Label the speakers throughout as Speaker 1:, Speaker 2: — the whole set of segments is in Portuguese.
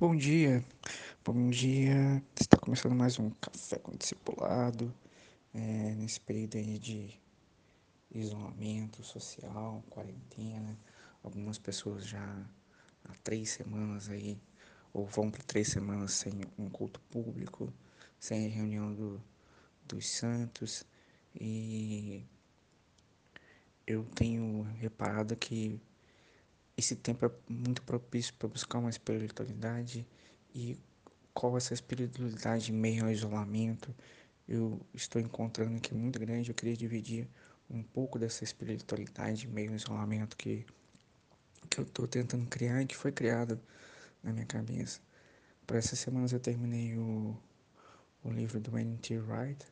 Speaker 1: Bom dia, bom dia. Está começando mais um café com discipulado é, nesse período aí de isolamento social, quarentena. Algumas pessoas já há três semanas aí, ou vão para três semanas sem um culto público, sem reunião do, dos santos. E eu tenho reparado que esse tempo é muito propício para buscar uma espiritualidade e qual essa espiritualidade meio ao isolamento eu estou encontrando é muito grande. Eu queria dividir um pouco dessa espiritualidade meio ao isolamento que, que eu estou tentando criar e que foi criado na minha cabeça. Para essas semanas eu terminei o, o livro do N.T. Wright,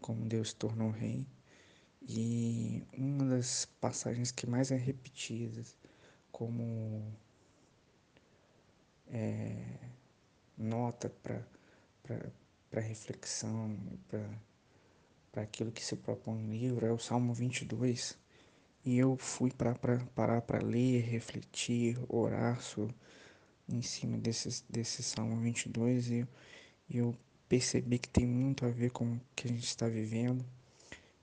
Speaker 1: Como Deus Tornou Rei, e uma das passagens que mais é repetida como é, nota para reflexão, para aquilo que se propõe no livro, é o Salmo 22. E eu fui para parar para ler, refletir, orar sobre, em cima desse, desse Salmo 22 e, e eu percebi que tem muito a ver com o que a gente está vivendo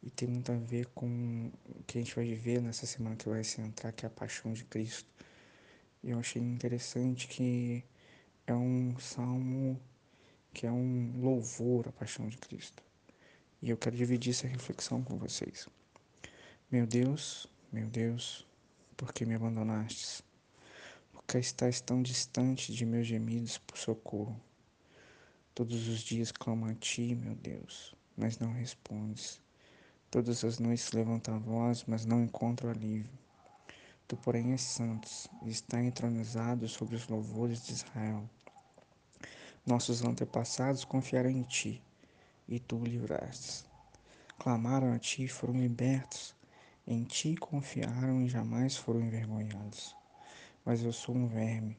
Speaker 1: e tem muito a ver com o que a gente vai viver nessa semana que vai se entrar, que é a paixão de Cristo. Eu achei interessante que é um salmo que é um louvor à paixão de Cristo. E eu quero dividir essa reflexão com vocês. Meu Deus, meu Deus, por que me abandonastes? Porque estás tão distante de meus gemidos por socorro? Todos os dias clamo a ti, meu Deus, mas não respondes. Todas as noites levanto a voz, mas não encontro alívio. Tu, porém, és santo e está entronizado sobre os louvores de Israel. Nossos antepassados confiaram em ti, e tu o livrastes. Clamaram a ti e foram libertos. Em ti confiaram e jamais foram envergonhados. Mas eu sou um verme,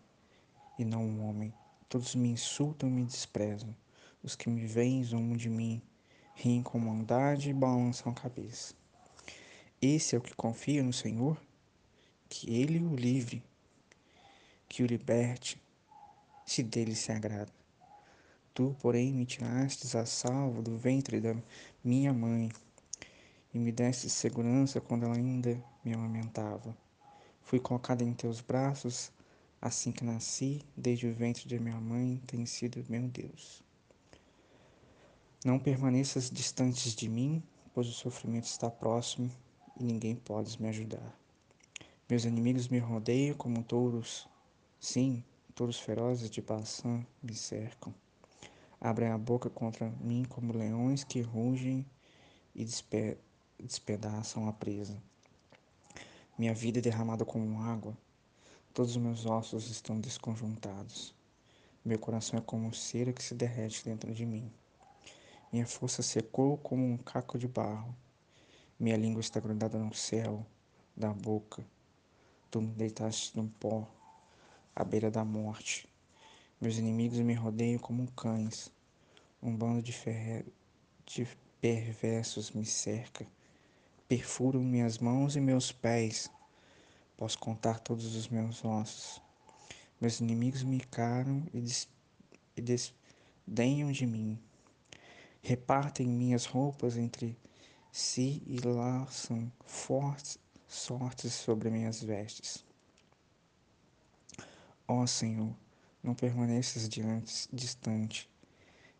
Speaker 1: e não um homem. Todos me insultam e me desprezam. Os que me veem zombam de mim, riem com maldade e balançam a cabeça. Esse é o que confia no Senhor? que ele o livre, que o liberte, se dele se agrada. Tu, porém, me tirastes a salvo do ventre da minha mãe e me deste segurança quando ela ainda me amamentava. Fui colocada em teus braços assim que nasci, desde o ventre de minha mãe, tem sido meu Deus. Não permaneças distantes de mim, pois o sofrimento está próximo e ninguém pode me ajudar. Meus inimigos me rodeiam como touros. Sim, touros ferozes de Baçã me cercam. Abrem a boca contra mim como leões que rugem e despe despedaçam a presa. Minha vida é derramada como água. Todos os meus ossos estão desconjuntados. Meu coração é como cera que se derrete dentro de mim. Minha força secou como um caco de barro. Minha língua está grudada no céu da boca Tu me deitaste no pó, à beira da morte. Meus inimigos me rodeiam como cães. Um bando de, de perversos me cerca. Perfuram minhas mãos e meus pés. Posso contar todos os meus ossos. Meus inimigos me caram e, des e desdenham de mim. Repartem minhas roupas entre si e laçam fortes sortes sobre minhas vestes. Ó Senhor, não permaneças diante, distante.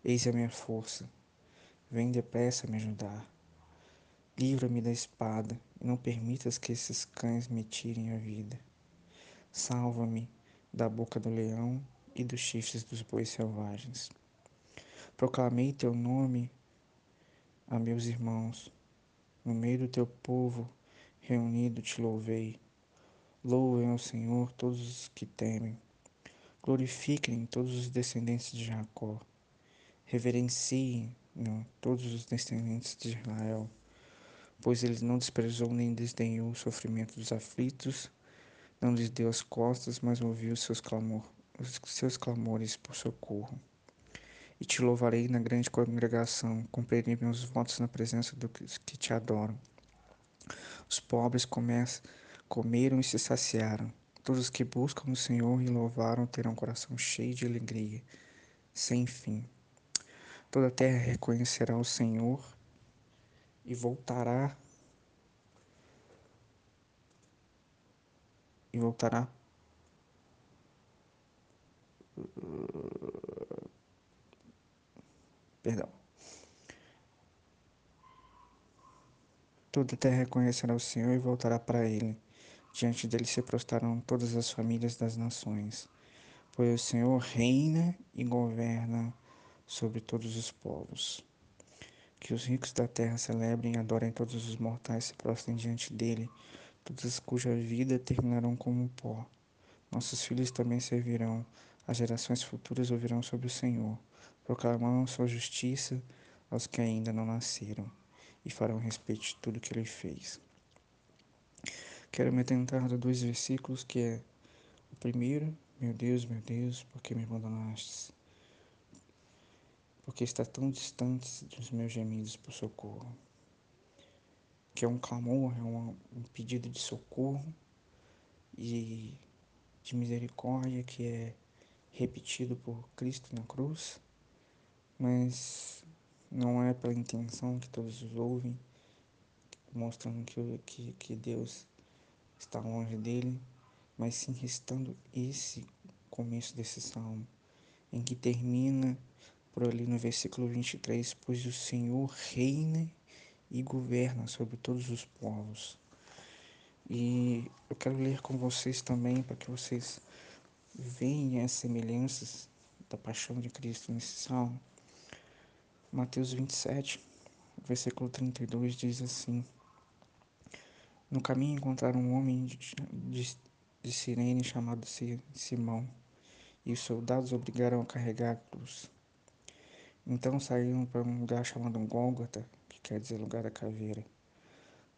Speaker 1: Eis a minha força. Vem depressa me ajudar. Livra-me da espada e não permitas que esses cães me tirem a vida. Salva-me da boca do leão e dos chifres dos bois selvagens. Proclamei teu nome a meus irmãos. No meio do teu povo reunido te louvei. Louvem ao Senhor todos os que temem. Glorifiquem todos os descendentes de Jacó. Reverenciem todos os descendentes de Israel, pois ele não desprezou nem desdenhou o sofrimento dos aflitos, não lhes deu as costas, mas ouviu seus, clamor, seus clamores por socorro. E te louvarei na grande congregação, cumprirei meus votos na presença dos que te adoram. Os pobres comeram e se saciaram, Todos que buscam o Senhor e louvaram terão um coração cheio de alegria, sem fim. Toda a terra reconhecerá o Senhor e voltará e voltará perdão. Toda a terra reconhecerá o Senhor e voltará para ele. Diante dele se prostrarão todas as famílias das nações, pois o Senhor reina e governa sobre todos os povos. Que os ricos da terra celebrem e adorem todos os mortais se prostrem diante dele, todas cuja vida terminarão como pó. Nossos filhos também servirão, as gerações futuras ouvirão sobre o Senhor, proclamarão sua justiça aos que ainda não nasceram e farão respeito de tudo que ele fez. Quero me atentar a dois versículos que é o primeiro, meu Deus, meu Deus, por que me abandonaste? Porque está tão distante dos meus gemidos por socorro. Que é um clamor, é um, um pedido de socorro e de misericórdia que é repetido por Cristo na cruz, mas não é pela intenção que todos os ouvem, mostrando que, que, que Deus está longe dele, mas sim restando esse começo desse salmo, em que termina por ali no versículo 23, pois o Senhor reina e governa sobre todos os povos. E eu quero ler com vocês também, para que vocês vejam as semelhanças da paixão de Cristo nesse salmo. Mateus 27, versículo 32 diz assim: No caminho encontraram um homem de, de, de Sirene chamado Simão, e os soldados obrigaram a carregar a cruz. Então saíram para um lugar chamado Gólgota, que quer dizer lugar da caveira.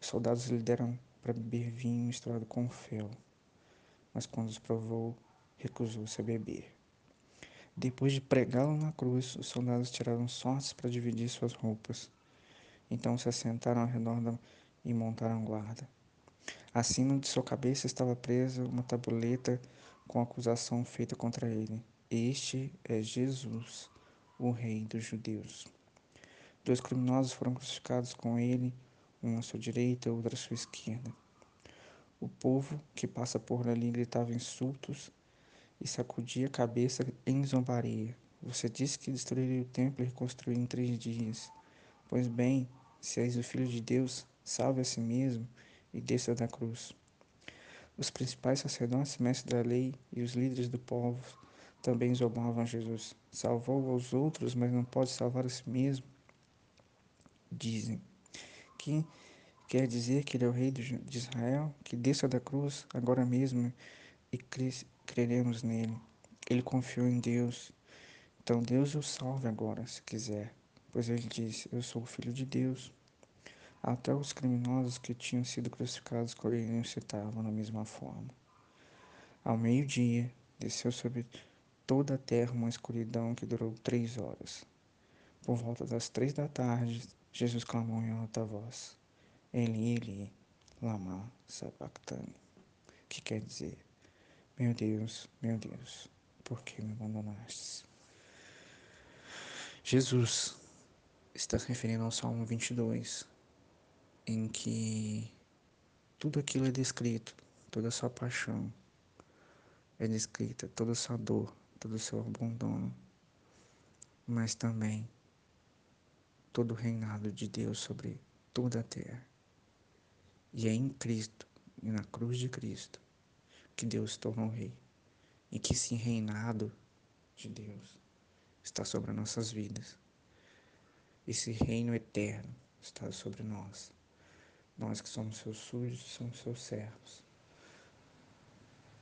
Speaker 1: Os soldados lhe deram para beber vinho misturado com fel, mas quando os provou, recusou-se a beber. Depois de pregá-lo na cruz, os soldados tiraram sortes para dividir suas roupas. Então se assentaram ao redor e montaram guarda. Acima de sua cabeça estava presa uma tabuleta com acusação feita contra ele. Este é Jesus, o Rei dos Judeus. Dois criminosos foram crucificados com ele, um à sua direita outro à sua esquerda. O povo que passa por ali gritava insultos e sacudia a cabeça em zombaria. Você disse que destruiria o templo e reconstruiria em três dias. Pois bem, se és o Filho de Deus, salve a si mesmo e desça da cruz. Os principais sacerdotes, mestres da lei e os líderes do povo também zombavam Jesus. Salvou aos outros, mas não pode salvar a si mesmo. Dizem que quer dizer que ele é o rei de Israel, que desça da cruz agora mesmo e creremos nele. Ele confiou em Deus. Então Deus o salve agora, se quiser. Pois ele disse: Eu sou o filho de Deus. Até os criminosos que tinham sido crucificados com ele citavam da mesma forma. Ao meio-dia, desceu sobre toda a terra uma escuridão que durou três horas. Por volta das três da tarde, Jesus clamou em alta voz: Eli, Eli, lama sabachthani, que quer dizer: Meu Deus, meu Deus, por que me abandonaste? Jesus está se referindo ao Salmo 22, em que tudo aquilo é descrito, toda a sua paixão é descrita, toda a sua dor, todo o seu abandono, mas também todo o reinado de Deus sobre toda a terra. E é em Cristo e na cruz de Cristo que Deus se tornou rei. E que esse reinado de Deus está sobre nossas vidas. Esse reino eterno está sobre nós. Nós que somos seus sujos, somos seus servos.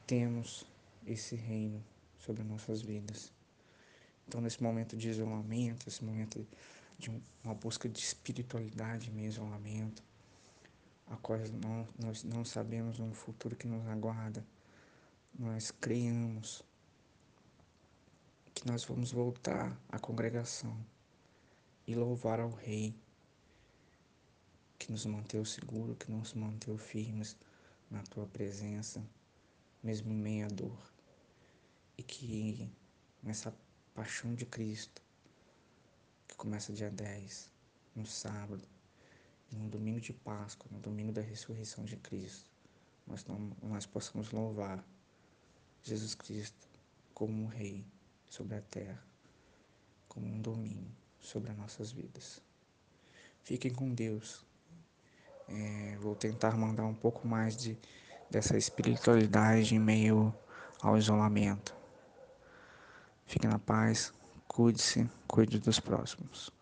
Speaker 1: Temos esse reino sobre nossas vidas. Então, nesse momento de isolamento, esse momento de uma busca de espiritualidade em isolamento, a qual nós não sabemos um futuro que nos aguarda, nós criamos que nós vamos voltar à congregação e louvar ao Rei que nos manteve seguro, que nos manteve firmes na tua presença, mesmo em meia dor. E que nessa paixão de Cristo, que começa dia 10, no sábado, no domingo de Páscoa, no domingo da ressurreição de Cristo, nós, não, nós possamos louvar Jesus Cristo como um Rei sobre a terra, como um domínio sobre as nossas vidas. Fiquem com Deus. É, vou tentar mandar um pouco mais de, dessa espiritualidade em meio ao isolamento. Fique na paz, cuide-se, cuide dos próximos.